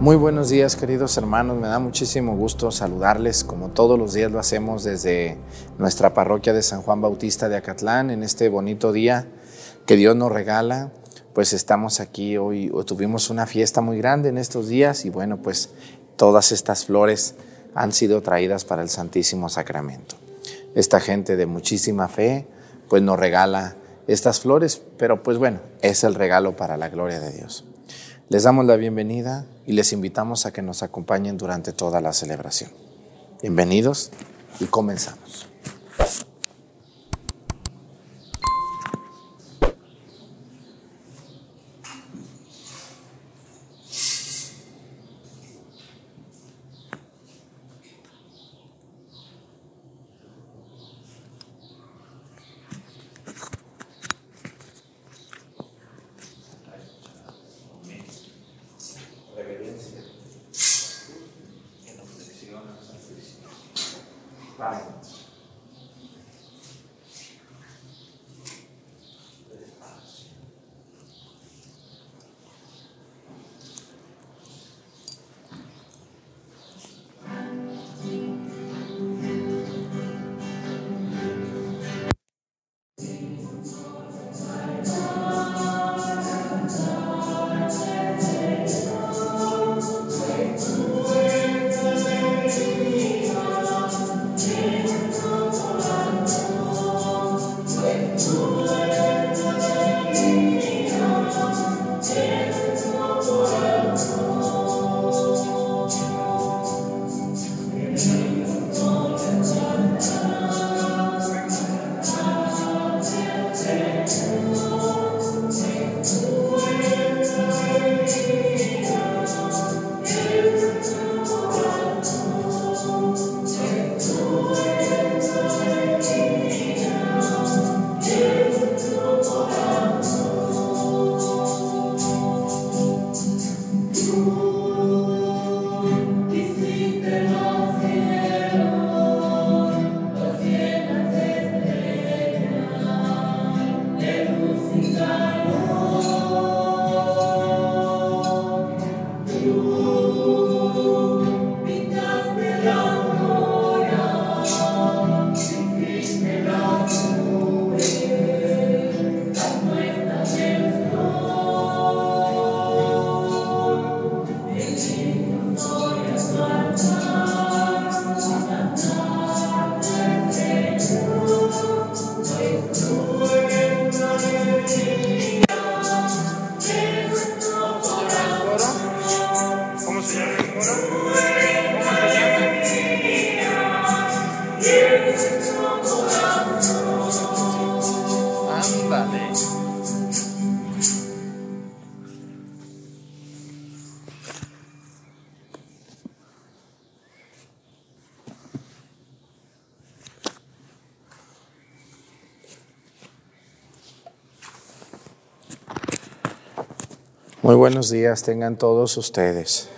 Muy buenos días queridos hermanos, me da muchísimo gusto saludarles como todos los días lo hacemos desde nuestra parroquia de San Juan Bautista de Acatlán en este bonito día que Dios nos regala. Pues estamos aquí hoy, tuvimos una fiesta muy grande en estos días y bueno, pues todas estas flores han sido traídas para el Santísimo Sacramento. Esta gente de muchísima fe pues nos regala estas flores, pero pues bueno, es el regalo para la gloria de Dios. Les damos la bienvenida y les invitamos a que nos acompañen durante toda la celebración. Bienvenidos y comenzamos. Muy buenos días tengan todos ustedes.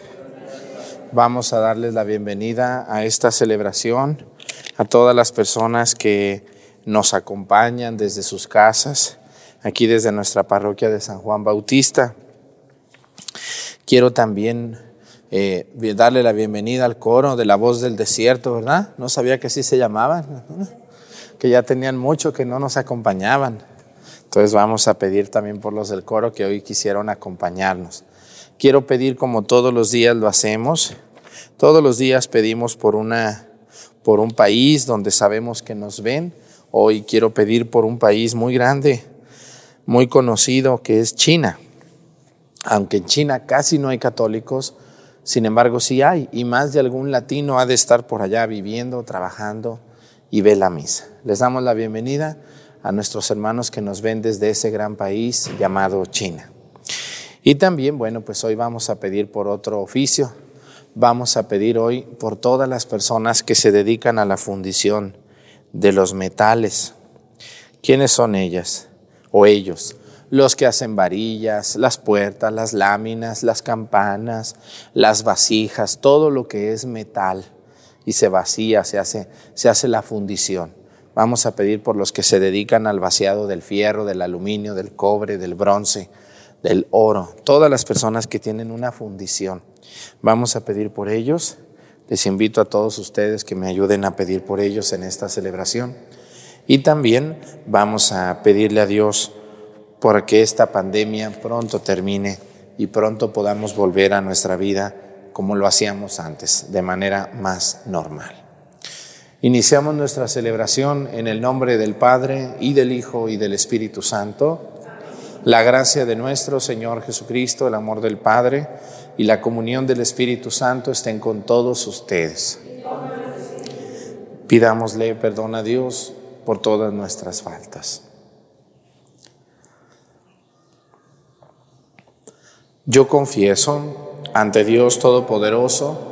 Vamos a darles la bienvenida a esta celebración, a todas las personas que nos acompañan desde sus casas, aquí desde nuestra parroquia de San Juan Bautista. Quiero también eh, darle la bienvenida al coro de la voz del desierto, ¿verdad? No sabía que así se llamaban, que ya tenían mucho que no nos acompañaban. Entonces vamos a pedir también por los del coro que hoy quisieron acompañarnos. Quiero pedir como todos los días lo hacemos. Todos los días pedimos por una por un país donde sabemos que nos ven. Hoy quiero pedir por un país muy grande, muy conocido que es China. Aunque en China casi no hay católicos, sin embargo sí hay y más de algún latino ha de estar por allá viviendo, trabajando y ve la misa. Les damos la bienvenida a nuestros hermanos que nos ven desde ese gran país llamado China. Y también, bueno, pues hoy vamos a pedir por otro oficio, vamos a pedir hoy por todas las personas que se dedican a la fundición de los metales. ¿Quiénes son ellas o ellos? Los que hacen varillas, las puertas, las láminas, las campanas, las vasijas, todo lo que es metal y se vacía, se hace, se hace la fundición. Vamos a pedir por los que se dedican al vaciado del fierro, del aluminio, del cobre, del bronce, del oro, todas las personas que tienen una fundición. Vamos a pedir por ellos. Les invito a todos ustedes que me ayuden a pedir por ellos en esta celebración. Y también vamos a pedirle a Dios por que esta pandemia pronto termine y pronto podamos volver a nuestra vida como lo hacíamos antes, de manera más normal. Iniciamos nuestra celebración en el nombre del Padre y del Hijo y del Espíritu Santo. La gracia de nuestro Señor Jesucristo, el amor del Padre y la comunión del Espíritu Santo estén con todos ustedes. Pidámosle perdón a Dios por todas nuestras faltas. Yo confieso ante Dios Todopoderoso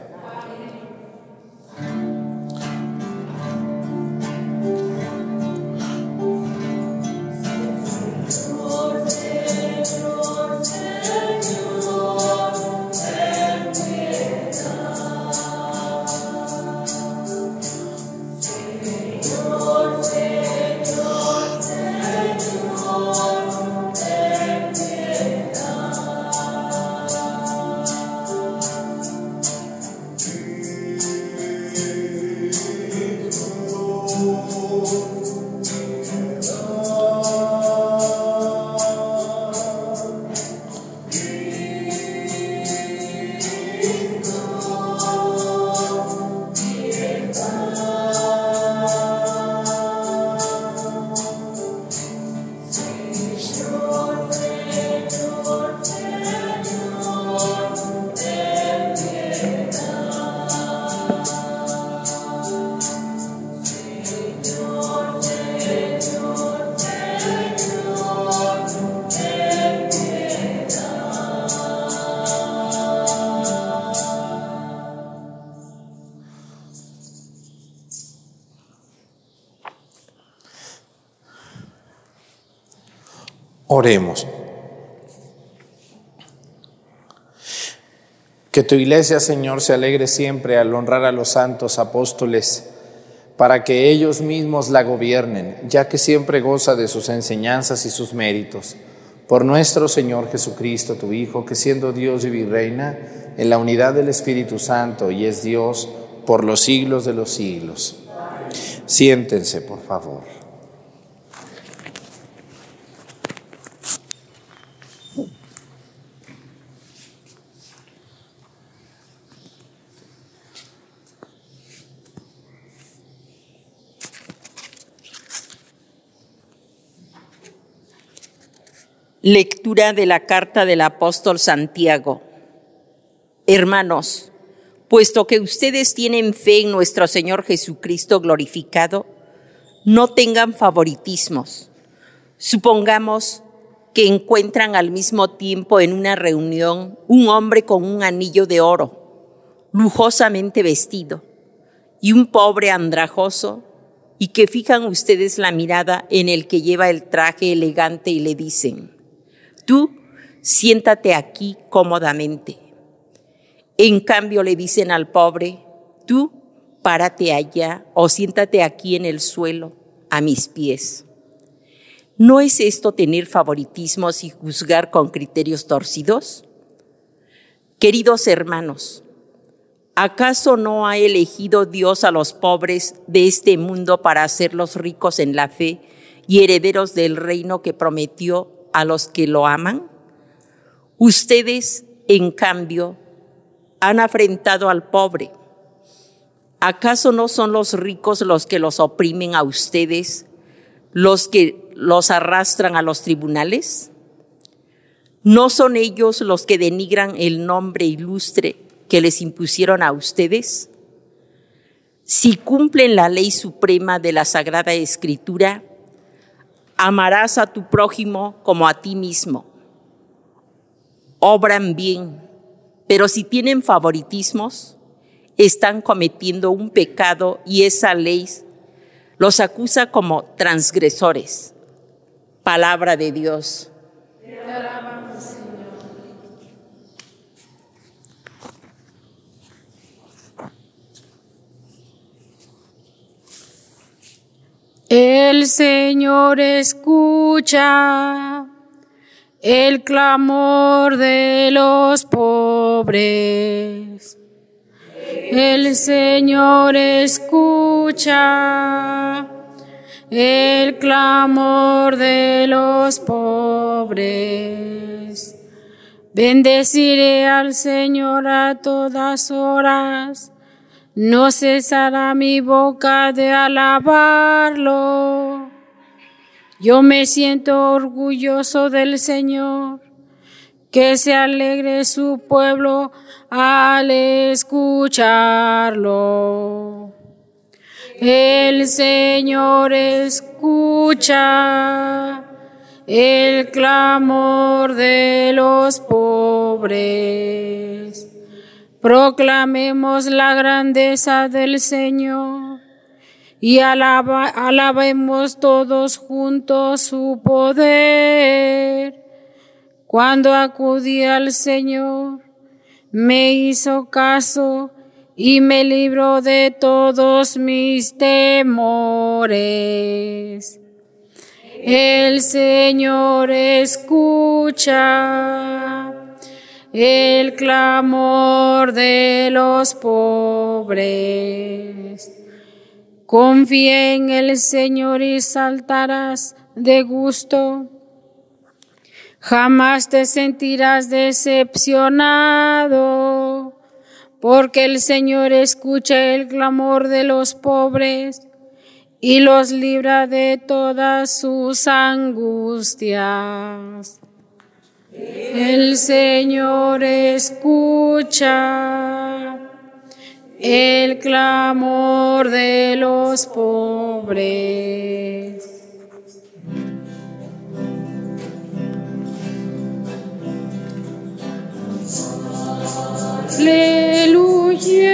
Que tu iglesia, Señor, se alegre siempre al honrar a los santos apóstoles, para que ellos mismos la gobiernen, ya que siempre goza de sus enseñanzas y sus méritos. Por nuestro Señor Jesucristo, tu Hijo, que siendo Dios y virreina, en la unidad del Espíritu Santo y es Dios por los siglos de los siglos. Siéntense, por favor. Lectura de la carta del apóstol Santiago. Hermanos, puesto que ustedes tienen fe en nuestro Señor Jesucristo glorificado, no tengan favoritismos. Supongamos que encuentran al mismo tiempo en una reunión un hombre con un anillo de oro, lujosamente vestido, y un pobre andrajoso, y que fijan ustedes la mirada en el que lleva el traje elegante y le dicen, Tú siéntate aquí cómodamente. En cambio le dicen al pobre, tú párate allá o siéntate aquí en el suelo, a mis pies. ¿No es esto tener favoritismos y juzgar con criterios torcidos? Queridos hermanos, ¿acaso no ha elegido Dios a los pobres de este mundo para hacerlos ricos en la fe y herederos del reino que prometió a los que lo aman? Ustedes, en cambio, han afrentado al pobre. ¿Acaso no son los ricos los que los oprimen a ustedes, los que los arrastran a los tribunales? ¿No son ellos los que denigran el nombre ilustre que les impusieron a ustedes? Si cumplen la ley suprema de la Sagrada obran bien, pero si tienen favoritismos, están cometiendo un pecado y esa ley los acusa como transgresores. Palabra de Dios. El Señor escucha el clamor de los pobres. El Señor escucha el clamor de los pobres. Bendeciré al Señor a todas horas no cesará mi boca de alabarlo. Yo me siento orgulloso del Señor, que se alegre su pueblo al escucharlo. El Señor escucha el clamor de los pobres Proclamemos la grandeza del Señor y alabemos todos juntos su poder. Cuando acudí al Señor, me hizo caso y me libró de todos mis temores. El Señor escucha el clamor de los pobres. Confía en el Señor y saltarás de gusto. Jamás te sentirás decepcionado, porque el Señor escucha el clamor de los pobres y los libra de todas sus angustias. El Señor escucha el clamor de los pobres. Aleluya.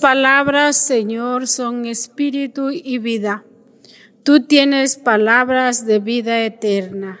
Palabras, Señor, son espíritu y vida. Tú tienes palabras de vida eterna.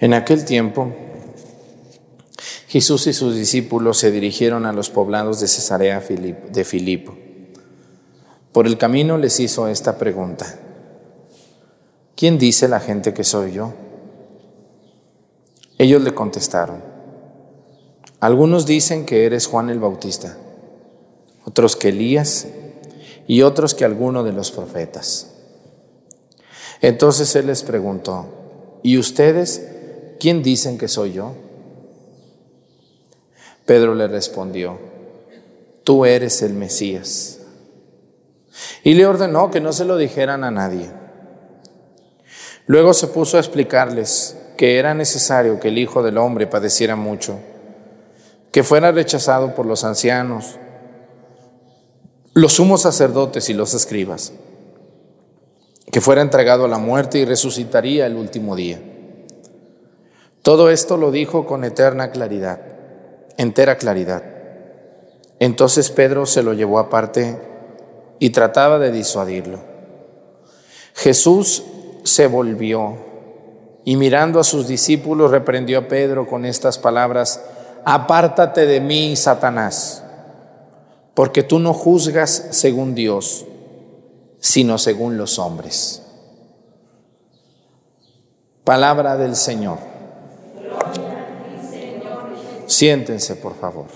En aquel tiempo, Jesús y sus discípulos se dirigieron a los poblados de Cesarea de Filipo. Por el camino les hizo esta pregunta. ¿Quién dice la gente que soy yo? Ellos le contestaron. Algunos dicen que eres Juan el Bautista, otros que Elías y otros que alguno de los profetas. Entonces él les preguntó, ¿y ustedes ¿quién dicen que soy yo? Pedro le respondió, tú eres el Mesías. y le ordenó que no se lo dijeran a nadie. Luego se puso a explicarles que era necesario que el Hijo del Hombre padeciera mucho, que fuera rechazado por los ancianos, los sumos sacerdotes y los escribas, que fuera entregado a la muerte y resucitaría el último día. Todo esto lo dijo con eterna claridad, entera claridad. Entonces Pedro se lo llevó aparte y trataba de disuadirlo. Jesús se volvió y mirando a sus discípulos reprendió a Pedro con estas palabras, apártate de mí, Satanás, porque tú no juzgas según Dios, sino según los hombres. Palabra del Señor. Siéntense, por favor.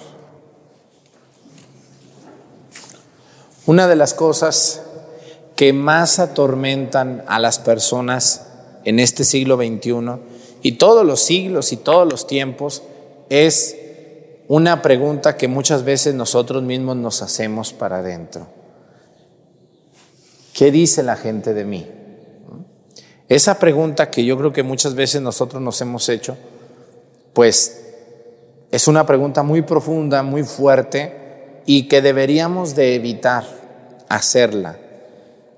Una de las cosas que más atormentan a las personas en este siglo XXI y todos los siglos y todos los tiempos es una pregunta que muchas veces nosotros mismos nos hacemos para adentro. ¿Qué dice la gente de mí? Esa pregunta que yo creo que muchas veces nosotros nos hemos hecho, pues es una pregunta muy profunda, muy fuerte, y que deberíamos de evitar hacerla,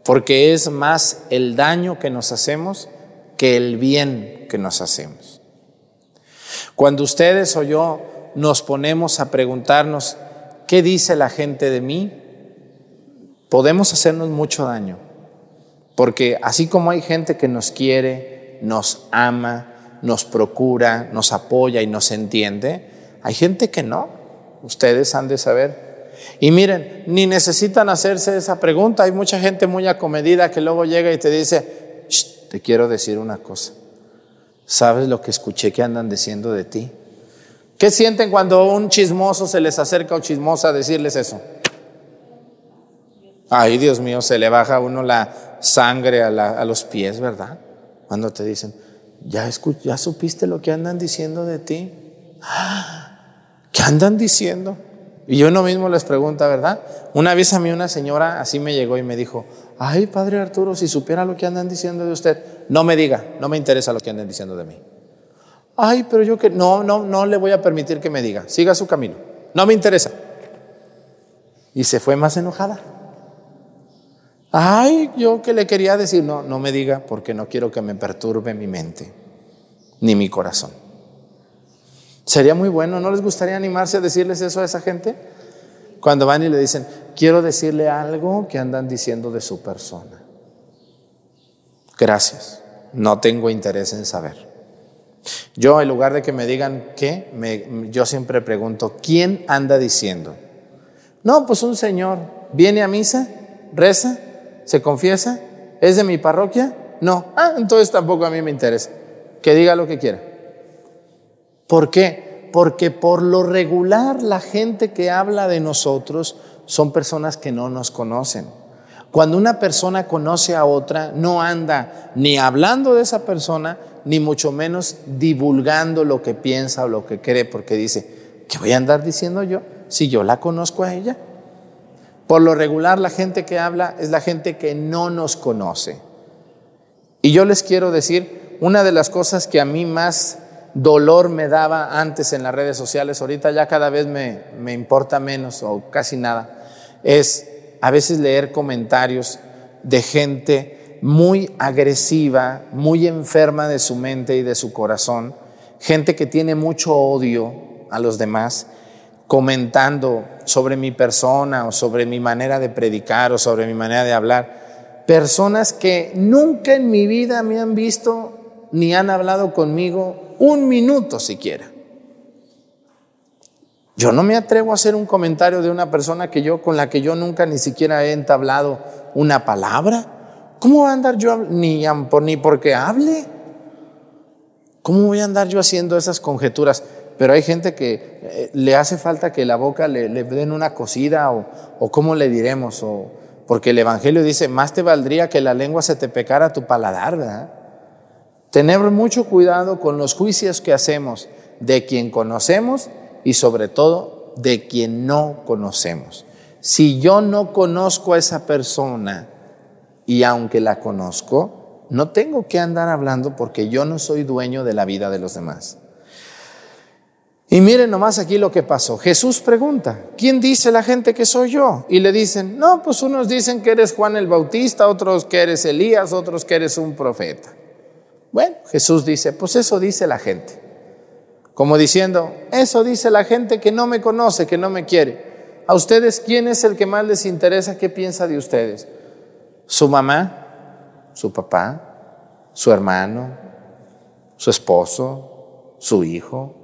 porque es más el daño que nos hacemos que el bien que nos hacemos. Cuando ustedes o yo nos ponemos a preguntarnos, ¿qué dice la gente de mí? Podemos hacernos mucho daño, porque así como hay gente que nos quiere, nos ama, nos procura, nos apoya y nos entiende, hay gente que no. Ustedes han de saber y miren, ni necesitan hacerse esa pregunta. Hay mucha gente muy acomedida que luego llega y te dice, te quiero decir una cosa. ¿Sabes lo que escuché que andan diciendo de ti? ¿Qué sienten cuando un chismoso se les acerca o chismosa a decirles eso? Ay, Dios mío, se le baja a uno la sangre a los pies, ¿verdad? Cuando te dicen, ¿ya, ¿ya supiste lo que andan diciendo de ti? ¿Qué andan diciendo? Y yo no mismo les pregunto, ¿verdad? Una vez a mí una señora así me llegó y me dijo, ay, padre Arturo, si supiera lo que andan diciendo de usted, no me diga, no me interesa lo que andan diciendo de mí. Ay, pero yo que no, no, no le voy a permitir que me diga, siga su camino, no me interesa. Y se fue más enojada. Ay, yo que le quería decir, no, no me diga porque no quiero que me perturbe mi mente ni mi corazón. Sería muy bueno, ¿no les gustaría animarse a decirles eso a esa gente? Cuando van y le dicen, quiero decirle algo que andan diciendo de su persona. Gracias, no tengo interés en saber. Yo, en lugar de que me digan qué, yo siempre pregunto, ¿quién anda diciendo? No, pues un señor viene a misa, reza, se confiesa, es de mi parroquia. No, ah, entonces tampoco a mí me interesa. Que diga lo que quiera. ¿Por qué? Porque por lo regular la gente que habla de nosotros son personas que no nos conocen. Cuando una persona conoce a otra, no anda ni hablando de esa persona, ni mucho menos divulgando lo que piensa o lo que cree, porque dice, ¿qué voy a andar diciendo yo si yo la conozco a ella? Por lo regular la gente que habla es la gente que no nos conoce. Y yo les quiero decir, una de las cosas que a mí más dolor me daba antes en las redes sociales, ahorita ya cada vez me, me importa menos o casi nada, es a veces leer comentarios de gente muy agresiva, muy enferma de su mente y de su corazón, gente que tiene mucho odio a los demás, comentando sobre mi persona o sobre mi manera de predicar o sobre mi manera de hablar. Personas que nunca en mi vida me han visto ni han hablado conmigo un minuto siquiera. Yo no me atrevo a hacer un comentario de una persona que yo con la que yo nunca ni siquiera he entablado una palabra. ¿Cómo voy a andar yo ni, ni porque hable? ¿Cómo voy a andar yo haciendo esas conjeturas? Pero hay gente que eh, le hace falta que la boca le, den una cosida o, o cómo le diremos, o, porque el Evangelio dice, más te valdría que la lengua se te pecara tu paladar, ¿verdad? Tener mucho cuidado con los juicios que hacemos de quien conocemos y sobre todo de quien no conocemos. Si yo no conozco a esa persona y aunque la conozco, no tengo que andar hablando porque yo no soy dueño de la vida de los demás. Y miren nomás aquí lo que pasó. Jesús pregunta, ¿quién dice la gente que soy yo? Y le dicen, no, pues unos dicen que eres Juan el Bautista, otros que eres Elías, otros que eres un profeta. Bueno, Jesús dice, pues eso dice la gente. Como diciendo, eso dice la gente que no me conoce, que no me quiere. ¿A ustedes quién es el que más les interesa? ¿Qué piensa de ustedes? ¿Su mamá? ¿Su papá? ¿Su hermano? ¿Su esposo? ¿Su hijo?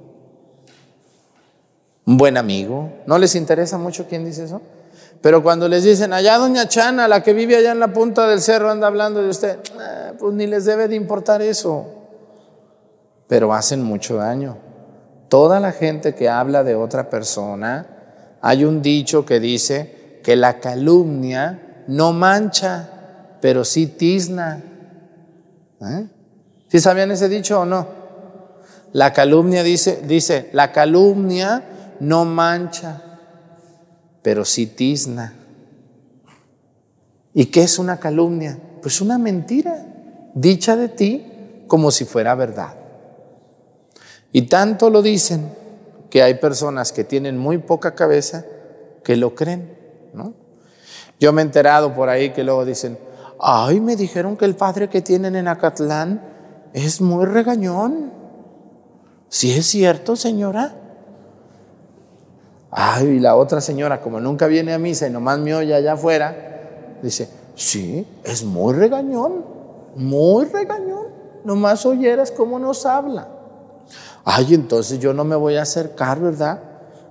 Buen amigo. ¿No les interesa mucho quién dice eso? Pero cuando les dicen, allá doña Chana, la que vive allá en la punta del cerro, anda hablando de usted, ah, pues ni les debe de importar eso. Pero hacen mucho daño. Toda la gente que habla de otra persona, hay un dicho que dice que la calumnia no mancha, pero sí tizna. ¿Eh? ¿Sí sabían ese dicho o no? La calumnia dice, dice, la calumnia no mancha, pero sí tizna. ¿Y qué es una calumnia? Pues una mentira dicha de ti como si fuera verdad. Y tanto lo dicen que hay personas que tienen muy poca cabeza que lo creen, ¿no? Yo me he enterado por ahí que luego dicen, ay, me dijeron que el padre que tienen en Acatlán es muy regañón. Si es cierto, señora. Ay, y la otra señora, como nunca viene a misa y nomás me oye allá afuera, dice, sí, es muy regañón, muy regañón, nomás oyeras cómo nos habla. Ay, entonces yo no me voy a acercar, ¿verdad?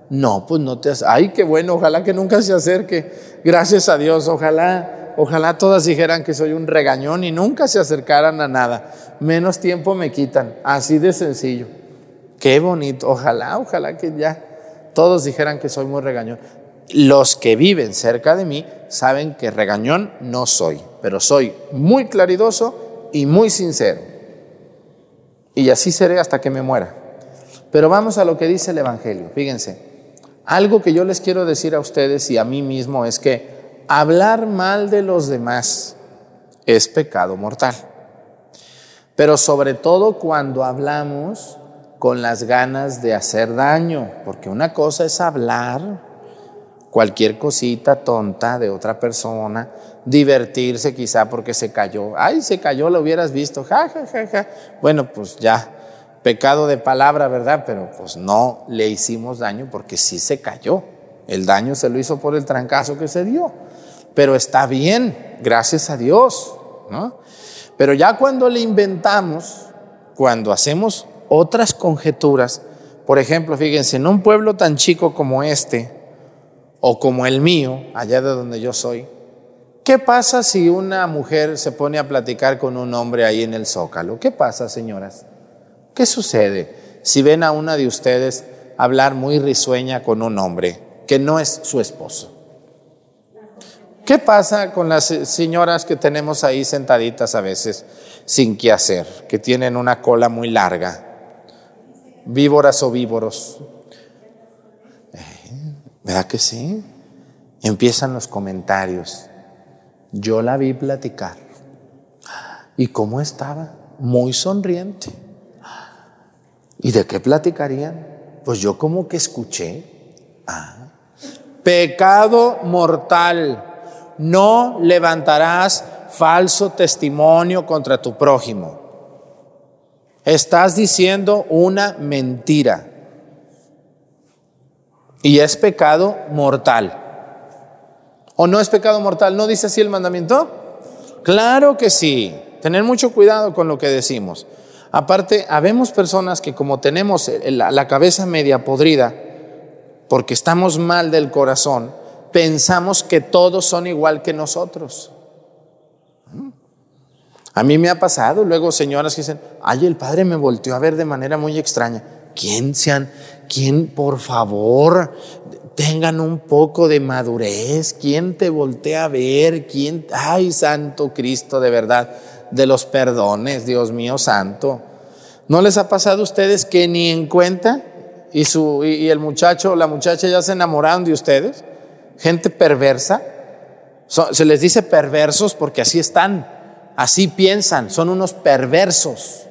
No, pues no te... Ay, qué bueno, ojalá que nunca se acerque. Gracias a Dios, ojalá, ojalá todas dijeran que soy un regañón y nunca se acercaran a nada. Menos tiempo me quitan, así de sencillo. Qué bonito, ojalá, ojalá que ya todos dijeran que soy muy regañón. Los que viven cerca de mí saben que regañón no soy, pero soy muy claridoso y muy sincero. Y así seré hasta que me muera. Pero vamos a lo que dice el Evangelio. Fíjense, algo que yo les quiero decir a ustedes y a mí mismo es que hablar mal de los demás es pecado mortal. Pero sobre todo cuando hablamos con las ganas de hacer daño, porque una cosa es hablar cualquier cosita tonta de otra persona, divertirse quizá porque se cayó. Ay, se cayó, lo hubieras visto, ja, ja, ja, ja. Bueno, pues ya, pecado de palabra, ¿verdad? Pero pues no le hicimos daño porque sí se cayó. El daño se lo hizo por el trancazo que se dio. Pero está bien, gracias a Dios, ¿no? Pero ya cuando le inventamos, cuando hacemos otras conjeturas. Por ejemplo, fíjense, en un pueblo tan chico como este, o como el mío, allá de donde yo soy, ¿qué pasa si una mujer se pone a platicar con un hombre ahí en el zócalo? ¿Qué pasa, señoras? ¿Qué sucede si ven a una de ustedes hablar muy risueña con un hombre que no es su esposo? ¿Qué pasa con las señoras que tenemos ahí sentaditas a veces sin qué hacer, que tienen una cola muy larga? Víboras o víboros. Eh, ¿Verdad que sí? Empiezan los comentarios. Yo la vi platicar. ¿Y cómo estaba? Muy sonriente. ¿Y de qué platicarían? Pues yo como que escuché. Ah, pecado mortal. No levantarás falso testimonio contra tu prójimo. Estás diciendo una mentira. Y es pecado mortal. ¿O no es pecado mortal? ¿No dice así el mandamiento? Claro que sí. Tener mucho cuidado con lo que decimos. Aparte, habemos personas que como tenemos la, cabeza media podrida, porque estamos mal del corazón, pensamos que todos son igual que nosotros. A mí me ha pasado luego señoras que dicen, ay, el padre me volteó a ver de manera muy extraña. ¿Quién sean? ¿Quién, por favor, tengan un poco de madurez? ¿Quién te voltea a ver? ¿Quién? Ay, Santo Cristo, de verdad, de los perdones, Dios mío santo. ¿No les ha pasado a ustedes que ni en cuenta y, su, y el muchacho o la muchacha ya se enamoraron de ustedes? gente perversa. se les dice perversos porque así están, así piensan, son unos perversos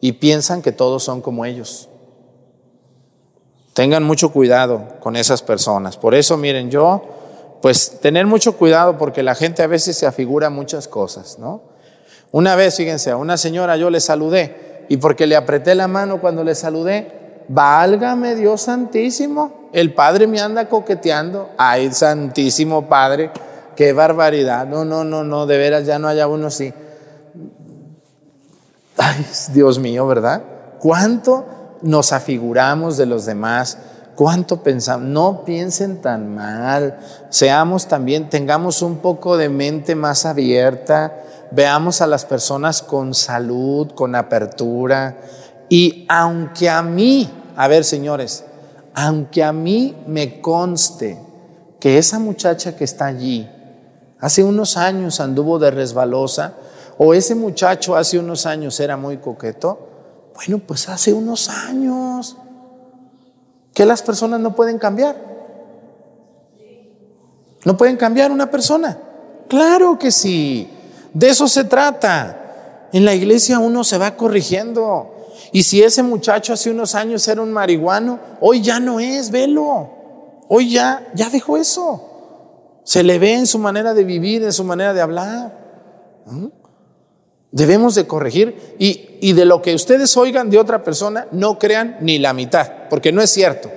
y piensan que todos son como ellos. Tengan mucho cuidado con esas personas. Por eso, miren, yo, pues tener mucho cuidado porque la gente a veces se afigura muchas cosas, ¿no? Una vez, fíjense, a una señora yo le saludé y porque le apreté la mano cuando le saludé, válgame Dios santísimo, el Padre me anda coqueteando. Ay, santísimo Padre, qué barbaridad. No, no, no, no, de veras ya no haya uno así. Ay, Dios mío, ¿verdad? ¿Cuánto nos afiguramos de los demás? ¿Cuánto pensamos? No piensen tan mal. Seamos también, tengamos un poco de mente más abierta veamos a las personas con salud, con apertura. Y aunque a mí, a ver señores, aunque a mí me conste que esa muchacha que está allí hace unos años anduvo de resbalosa, o ese muchacho hace unos años era muy coqueto, bueno, pues hace unos años que las personas no pueden cambiar. No pueden cambiar una persona. Claro que sí. De eso se trata. En la iglesia uno se va corrigiendo. Y si ese muchacho hace unos años era un marihuano, hoy ya no es, velo. Hoy ya, ya dejó eso. Se le ve en su manera de vivir, en su manera de hablar. Debemos de corregir y, y de lo que ustedes oigan de otra persona, no crean ni la mitad, porque no es cierto.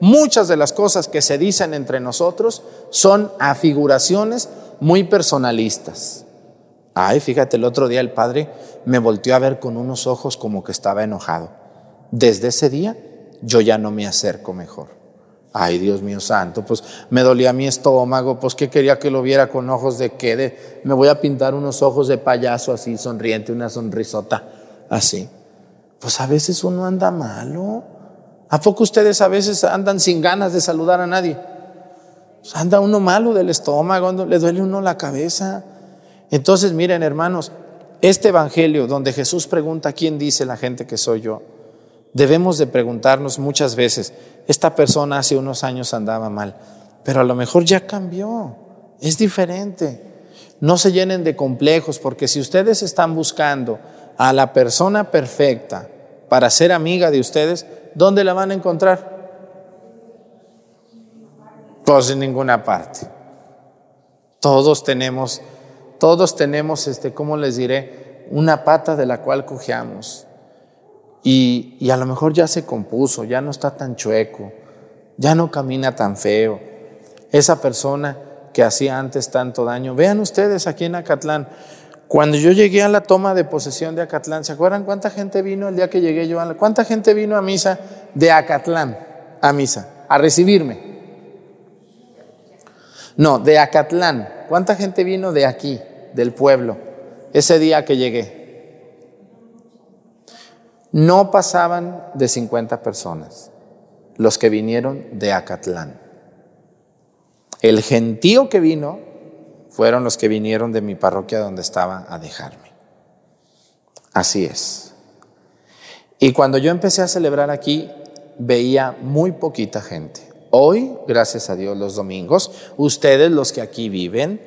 Muchas de las cosas que se dicen entre nosotros son afiguraciones muy personalistas. Ay, fíjate, el otro día el padre me volteó a ver con unos ojos como que estaba enojado. Desde ese día yo ya no me acerco mejor. Ay, Dios mío santo, pues me dolía mi estómago, pues que quería que lo viera con ojos de qué, de, me voy a pintar unos ojos de payaso así, sonriente, una sonrisota, así. Pues a veces uno anda malo. ¿A poco ustedes a veces andan sin ganas de saludar a nadie? Pues anda uno malo del estómago, le duele uno la cabeza. Entonces, miren hermanos, este Evangelio donde Jesús pregunta quién dice la gente que soy yo, debemos de preguntarnos muchas veces, esta persona hace unos años andaba mal, pero a lo mejor ya cambió, es diferente. No se llenen de complejos, porque si ustedes están buscando a la persona perfecta para ser amiga de ustedes, ¿dónde la van a encontrar? Pues en ninguna parte. Todos tenemos todos tenemos, este, ¿cómo les diré? Una pata de la cual cojeamos. Y, a lo mejor ya se compuso, ya no está tan chueco, ya no camina tan feo. Esa persona que hacía antes tanto daño. Vean ustedes aquí en Acatlán, cuando yo llegué a la toma de posesión de Acatlán, ¿se acuerdan cuánta gente vino el día que llegué yo? A ¿Cuánta gente vino a misa de Acatlán, a misa, a recibirme? No, de Acatlán. ¿Cuánta gente vino de aquí? del pueblo ese día que llegué. No pasaban de 50 personas los que vinieron de Acatlán. El gentío que vino fueron los que vinieron de mi parroquia donde estaba a dejarme. Así es. Y cuando yo empecé a celebrar aquí, veía muy poquita gente. Hoy, gracias a Dios, los domingos, ustedes los que aquí viven,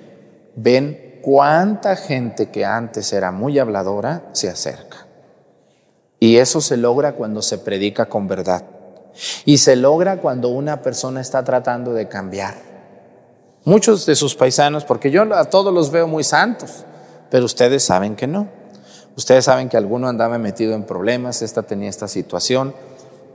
ven cuánta gente que antes era muy habladora se acerca. Y eso se logra cuando se predica con verdad. Y se logra cuando una persona está tratando de cambiar. Muchos de sus paisanos, porque yo a todos los veo muy santos, pero ustedes saben que no. Ustedes saben que alguno andaba metido en problemas, esta tenía esta situación,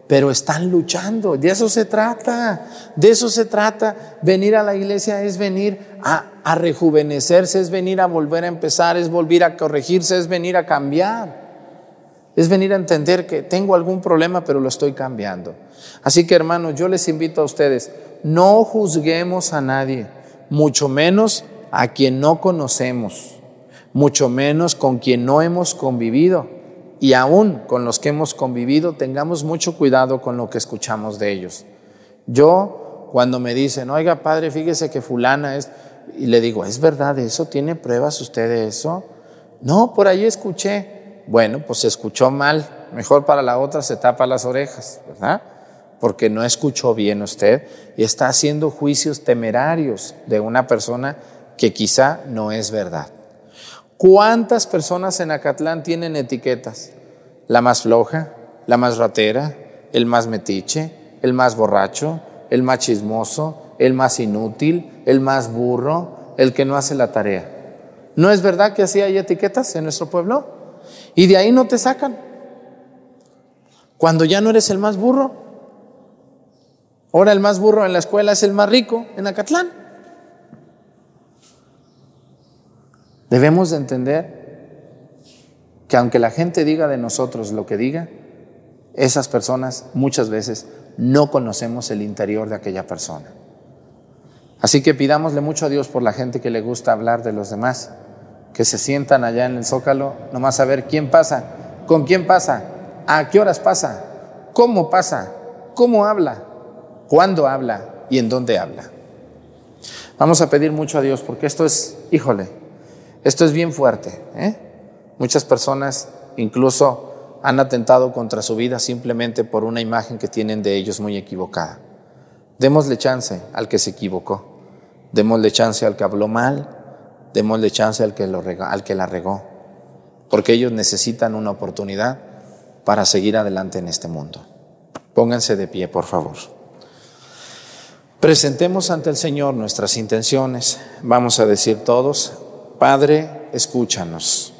pero están luchando. De eso se trata, de eso se trata. Venir a la iglesia es venir a, rejuvenecerse, es venir a volver a empezar, es volver a corregirse, es venir a cambiar. Es venir a entender que tengo algún problema, pero lo estoy cambiando. Así que hermanos, yo les invito a ustedes, no juzguemos a nadie, mucho menos a quien no conocemos, mucho menos con quien no hemos convivido y aún con los que hemos convivido, tengamos mucho cuidado con lo que escuchamos de ellos. Yo, cuando me dicen, oiga padre, fíjese que fulana es, y le digo, ¿es verdad eso? ¿Tiene pruebas usted de eso? No, por ahí escuché. Bueno, pues se escuchó mal, mejor para la otra se tapa las orejas, ¿verdad? porque no escuchó bien usted y está haciendo juicios temerarios de una persona que quizá no es verdad. ¿Cuántas personas en Acatlán tienen etiquetas? La más floja, la más ratera, el más metiche, el más borracho, el más chismoso, el más inútil, el más burro, el que no hace la tarea. ¿No es verdad que así hay etiquetas en nuestro pueblo? Y de ahí no te sacan. Cuando ya no eres el más burro. Ahora el más burro en la escuela es el más rico en Acatlán. Debemos de entender que aunque la gente diga de nosotros lo que diga, esas personas muchas veces no conocemos el interior de aquella persona. Así que pidámosle mucho a Dios por la gente que le gusta hablar de los demás, que se sientan allá en el zócalo, nomás a ver quién pasa, con quién pasa, a qué horas pasa, cómo pasa, cómo habla, cuándo habla y en dónde habla. Vamos a pedir mucho a Dios porque esto es, híjole, esto es bien fuerte. ¿eh? Muchas personas incluso han atentado contra su vida simplemente por una imagen que tienen de ellos muy equivocada. Démosle chance al que se equivocó. Démosle chance al que habló mal. Démosle chance al que, lo al que la regó. Porque ellos necesitan una oportunidad para seguir adelante en este mundo. Pónganse de pie, por favor. Presentemos ante el Señor nuestras intenciones. Vamos a decir todos, Padre, escúchanos.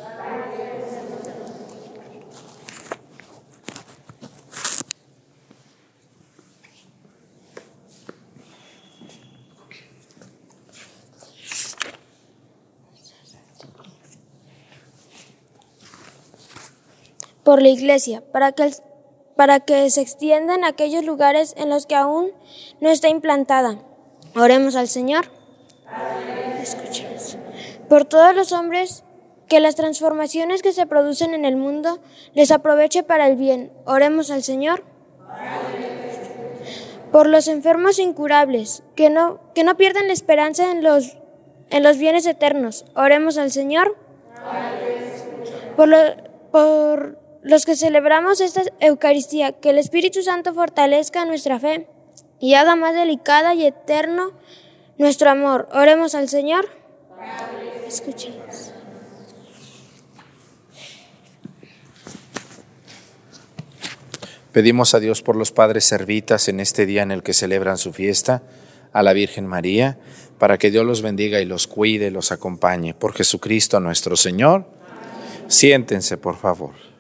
Por la Iglesia, para que, para que se extienda en aquellos lugares en los que aún no está implantada. Oremos al Señor. Por todos los hombres, que las transformaciones que se producen en el mundo les aproveche para el bien. Oremos al Señor. Por los enfermos incurables, que no, que no pierdan la esperanza en los, en los bienes eternos. Oremos al Señor. Por, lo, por los que celebramos esta Eucaristía, que el Espíritu Santo fortalezca nuestra fe y haga más delicada y eterno nuestro amor. Oremos al Señor. Escuchemos. Pedimos a Dios por los padres servitas en este día en el que celebran su fiesta, a la Virgen María, para que Dios los bendiga y los cuide, los acompañe. Por Jesucristo nuestro Señor. Siéntense, por favor.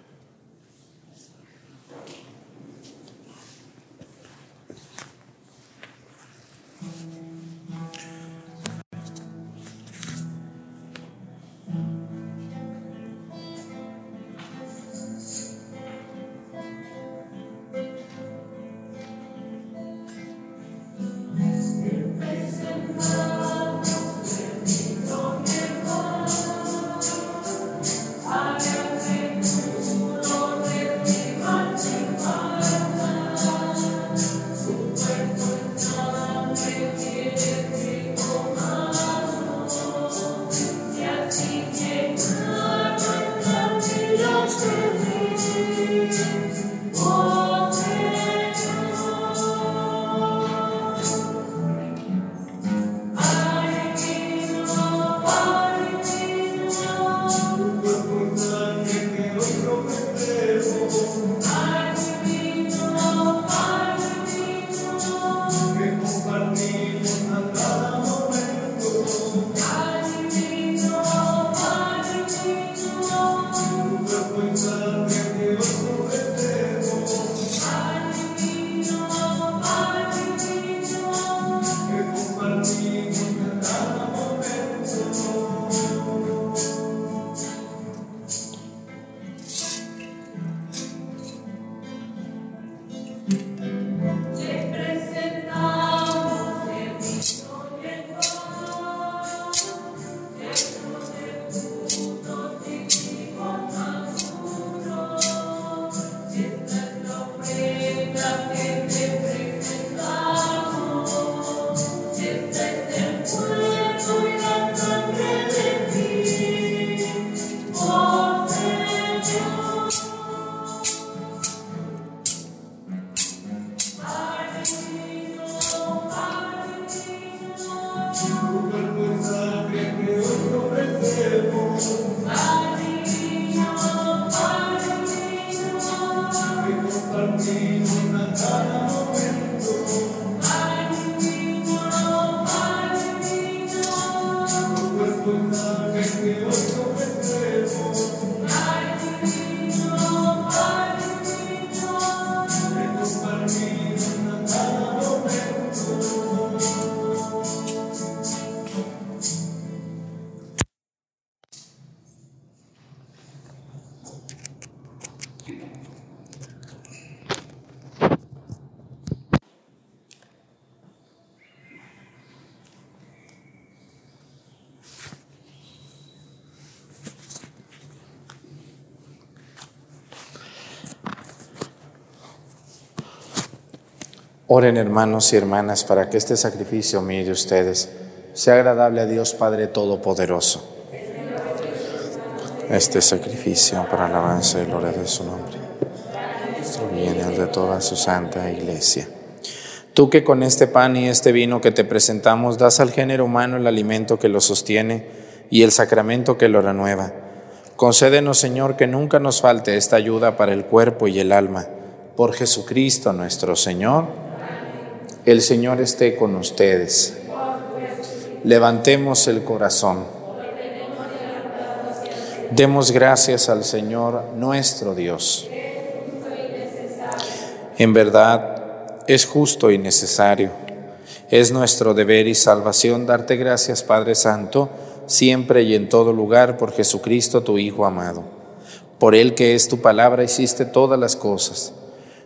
Oren hermanos y hermanas para que este sacrificio mío de ustedes sea agradable a Dios Padre Todopoderoso. Este sacrificio para alabanza y gloria de su nombre. El de toda su santa iglesia. Tú que con este pan y este vino que te presentamos das al género humano el alimento que lo sostiene y el sacramento que lo renueva. Concédenos, Señor, que nunca nos falte esta ayuda para el cuerpo y el alma. Por Jesucristo nuestro Señor. El Señor esté con ustedes. Levantemos el corazón. Demos gracias al Señor nuestro Dios. En verdad, es justo y necesario. Es nuestro deber y salvación darte gracias, Padre Santo, siempre y en todo lugar, por Jesucristo, tu Hijo amado. Por Él que es tu palabra, hiciste todas las cosas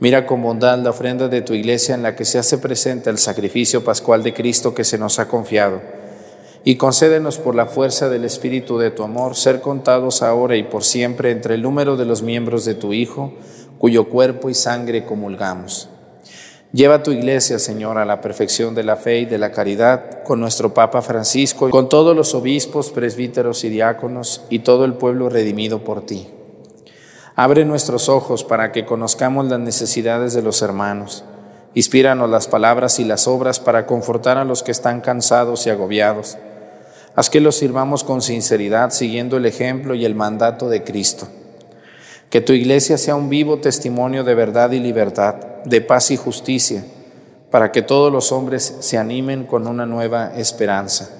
Mira con bondad la ofrenda de tu iglesia en la que se hace presente el sacrificio pascual de Cristo que se nos ha confiado. Y concédenos por la fuerza del Espíritu de tu amor ser contados ahora y por siempre entre el número de los miembros de tu Hijo, cuyo cuerpo y sangre comulgamos. Lleva tu iglesia, Señor, a la perfección de la fe y de la caridad, con nuestro Papa Francisco, con todos los obispos, presbíteros y diáconos, y todo el pueblo redimido por ti. Abre nuestros ojos para que conozcamos las necesidades de los hermanos. Inspíranos las palabras y las obras para confortar a los que están cansados y agobiados. Haz que los sirvamos con sinceridad, siguiendo el ejemplo y el mandato de Cristo. Que tu iglesia sea un vivo testimonio de verdad y libertad, de paz y justicia, para que todos los hombres se animen con una nueva esperanza.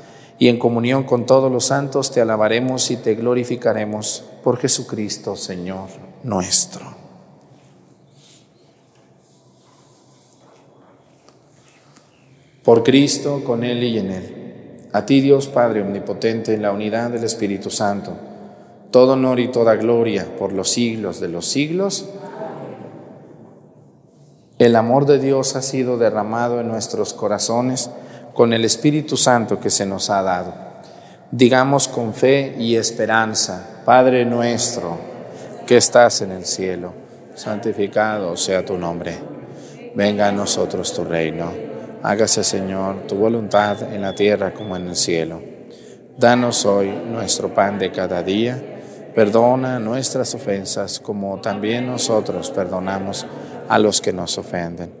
y en comunión con todos los santos te alabaremos y te glorificaremos por Jesucristo, Señor nuestro. Por Cristo, con Él y en Él. A ti Dios Padre Omnipotente, en la unidad del Espíritu Santo, todo honor y toda gloria por los siglos de los siglos. El amor de Dios ha sido derramado en nuestros corazones con el Espíritu Santo que se nos ha dado. Digamos con fe y esperanza, Padre nuestro, que estás en el cielo, santificado sea tu nombre. Venga a nosotros tu reino. Hágase, Señor, tu voluntad en la tierra como en el cielo. Danos hoy nuestro pan de cada día. Perdona nuestras ofensas como también nosotros perdonamos a los que nos ofenden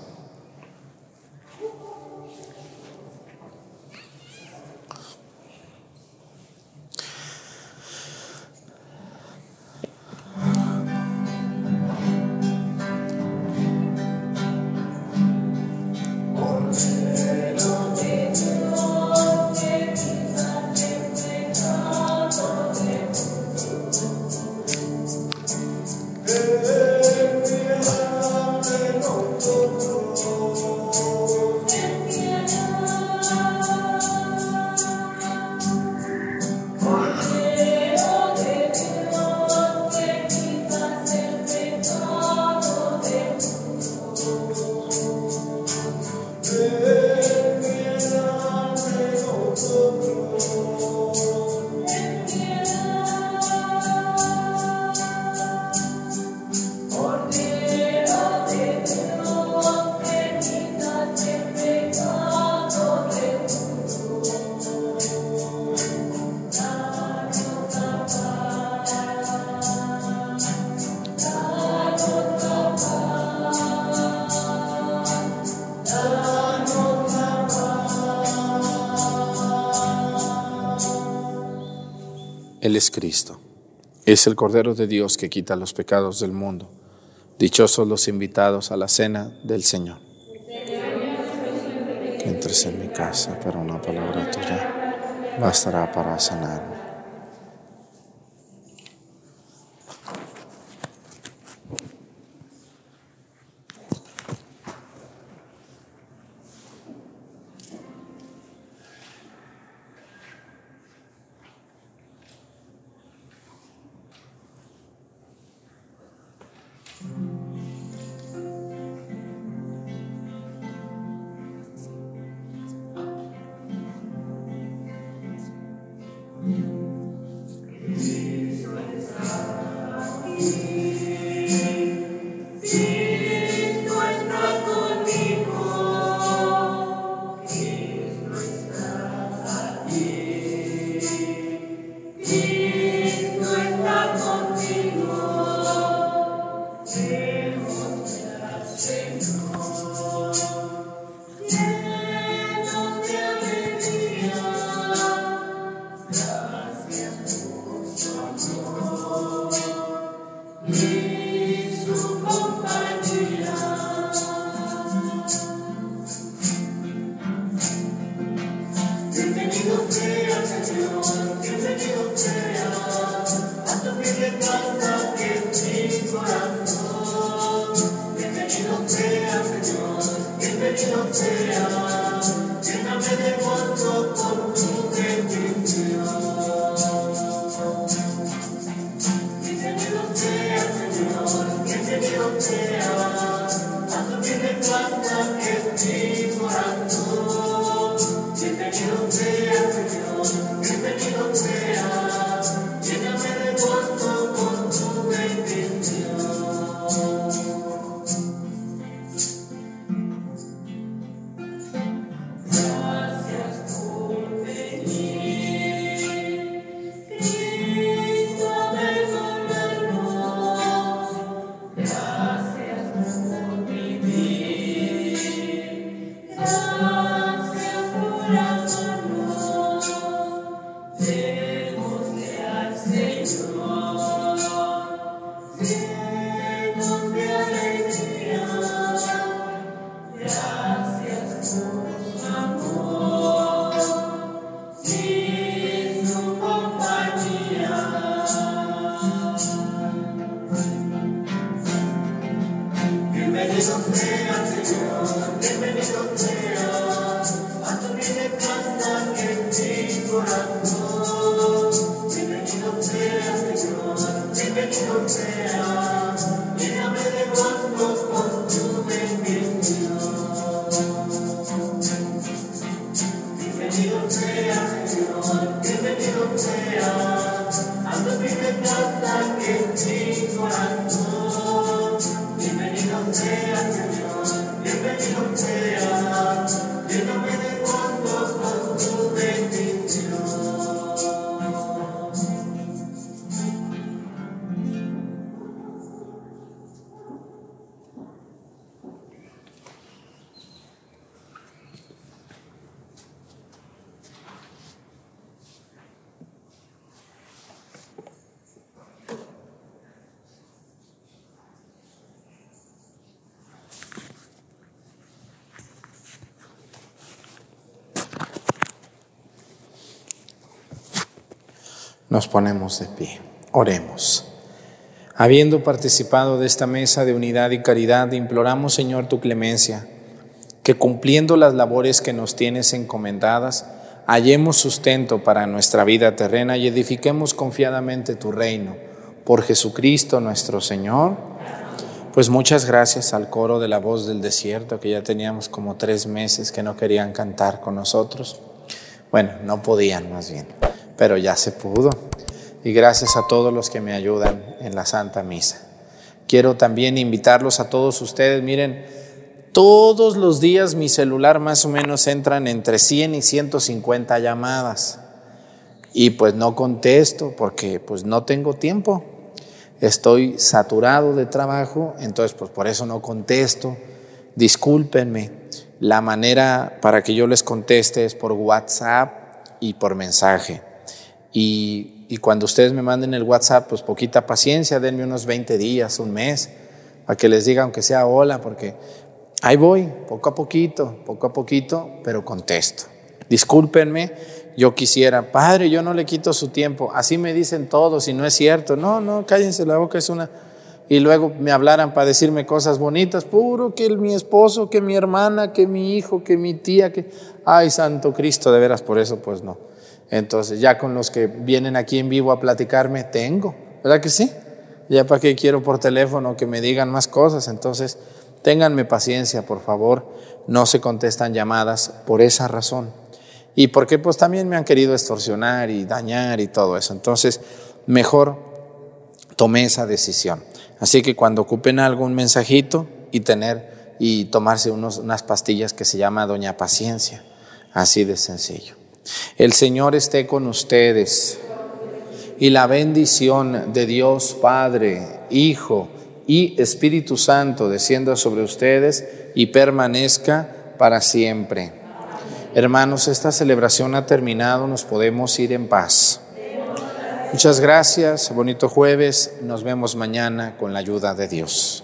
Cristo. Es el Cordero de Dios que quita los pecados del mundo. Dichosos los invitados a la cena del Señor. Que entres en mi casa, pero una palabra tuya bastará para sanarme. Nos ponemos de pie. Oremos. Habiendo participado de esta mesa de unidad y caridad, imploramos, Señor, tu clemencia, que cumpliendo las labores que nos tienes encomendadas, hallemos sustento para nuestra vida terrena y edifiquemos confiadamente tu reino. Por Jesucristo nuestro Señor. Pues muchas gracias al coro de la voz del desierto, que ya teníamos como tres meses que no querían cantar con nosotros. Bueno, no podían más bien pero ya se pudo. Y gracias a todos los que me ayudan en la Santa Misa. Quiero también invitarlos a todos ustedes, miren, todos los días mi celular más o menos entran entre 100 y 150 llamadas. Y pues no contesto porque pues no tengo tiempo. Estoy saturado de trabajo, entonces pues por eso no contesto. Discúlpenme. La manera para que yo les conteste es por WhatsApp y por mensaje. Y, cuando ustedes me manden el WhatsApp, pues poquita paciencia, denme unos 20 días, un mes, para que les diga aunque sea hola, porque ahí voy, poco a poquito, poco a poquito, pero contesto. Discúlpenme, yo quisiera, padre, yo no le quito su tiempo, así me dicen todos y no es cierto, no, no, cállense la boca, es una... Y luego me hablaran para decirme cosas bonitas, puro que mi esposo, que mi hermana, que mi hijo, que mi tía, que... Ay, Santo Cristo, de veras, por eso pues no. Entonces, ya con los que vienen aquí en vivo a platicarme, tengo, ¿verdad que sí? Ya para qué quiero por teléfono que me digan más cosas. Entonces, ténganme paciencia, por favor. No se contestan llamadas por esa razón. Y porque pues también me han querido extorsionar y dañar y todo eso. Entonces, mejor tomé esa decisión. Así que cuando ocupen algo, un mensajito y tener y tomarse unos, unas pastillas que se llama Doña Paciencia. Así de sencillo. El Señor esté con ustedes y la bendición de Dios Padre, Hijo y Espíritu Santo descienda sobre ustedes y permanezca para siempre. Hermanos, esta celebración ha terminado, nos podemos ir en paz. Muchas gracias, bonito jueves, nos vemos mañana con la ayuda de Dios.